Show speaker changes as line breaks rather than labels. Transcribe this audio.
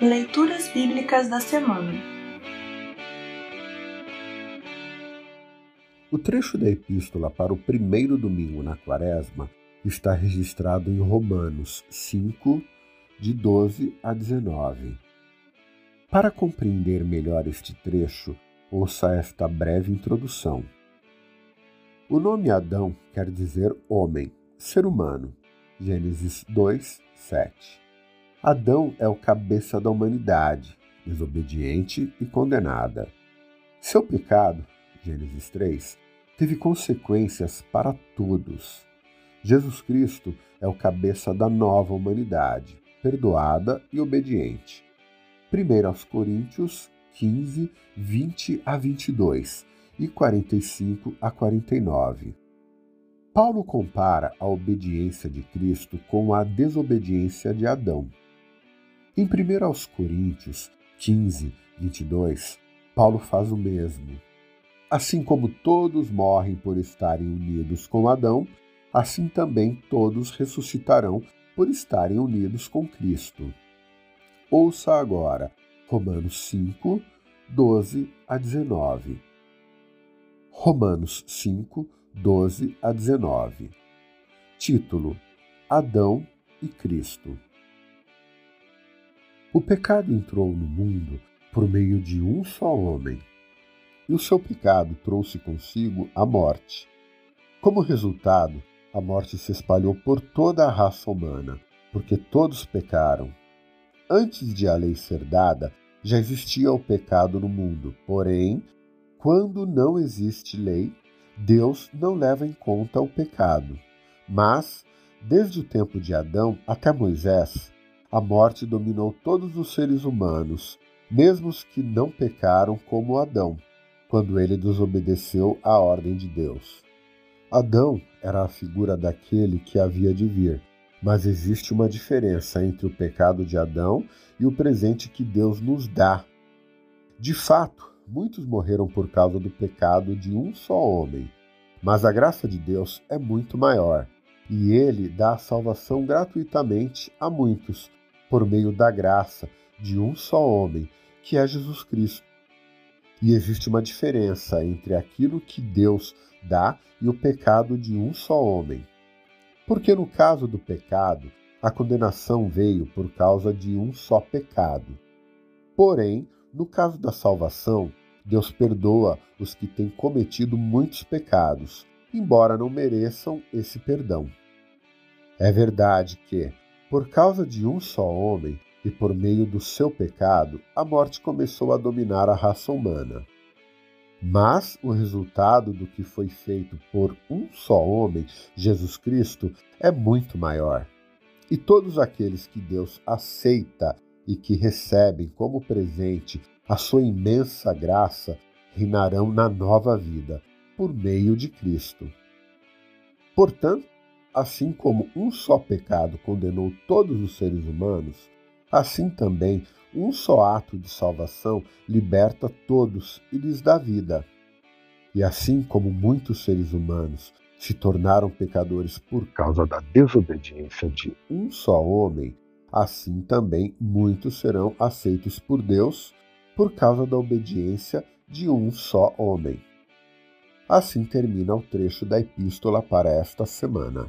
Leituras Bíblicas da Semana
O trecho da epístola para o primeiro domingo na quaresma está registrado em Romanos 5, de 12 a 19. Para compreender melhor este trecho, ouça esta breve introdução. O nome Adão quer dizer homem, ser humano. Gênesis 2, 7. Adão é o cabeça da humanidade, desobediente e condenada. Seu pecado, Gênesis 3, teve consequências para todos. Jesus Cristo é o cabeça da nova humanidade, perdoada e obediente. 1 Coríntios 15, 20 a 22 e 45 a 49. Paulo compara a obediência de Cristo com a desobediência de Adão. Em 1 Coríntios 15, 22, Paulo faz o mesmo. Assim como todos morrem por estarem unidos com Adão, assim também todos ressuscitarão por estarem unidos com Cristo. Ouça agora Romanos 5, 12 a 19. Romanos 5, 12 a 19. Título: Adão e Cristo. O pecado entrou no mundo por meio de um só homem, e o seu pecado trouxe consigo a morte. Como resultado, a morte se espalhou por toda a raça humana, porque todos pecaram. Antes de a lei ser dada, já existia o pecado no mundo, porém, quando não existe lei, Deus não leva em conta o pecado. Mas, desde o tempo de Adão até Moisés, a morte dominou todos os seres humanos, mesmo os que não pecaram como Adão, quando ele desobedeceu à ordem de Deus. Adão era a figura daquele que havia de vir, mas existe uma diferença entre o pecado de Adão e o presente que Deus nos dá. De fato, muitos morreram por causa do pecado de um só homem, mas a graça de Deus é muito maior, e ele dá a salvação gratuitamente a muitos, por meio da graça de um só homem, que é Jesus Cristo. E existe uma diferença entre aquilo que Deus dá e o pecado de um só homem. Porque no caso do pecado, a condenação veio por causa de um só pecado. Porém, no caso da salvação, Deus perdoa os que têm cometido muitos pecados, embora não mereçam esse perdão. É verdade que, por causa de um só homem e por meio do seu pecado, a morte começou a dominar a raça humana. Mas o resultado do que foi feito por um só homem, Jesus Cristo, é muito maior. E todos aqueles que Deus aceita e que recebem como presente a sua imensa graça reinarão na nova vida, por meio de Cristo. Portanto, Assim como um só pecado condenou todos os seres humanos, assim também um só ato de salvação liberta todos e lhes dá vida. E assim como muitos seres humanos se tornaram pecadores por causa da desobediência de um só homem, assim também muitos serão aceitos por Deus por causa da obediência de um só homem. Assim termina o trecho da epístola para esta semana.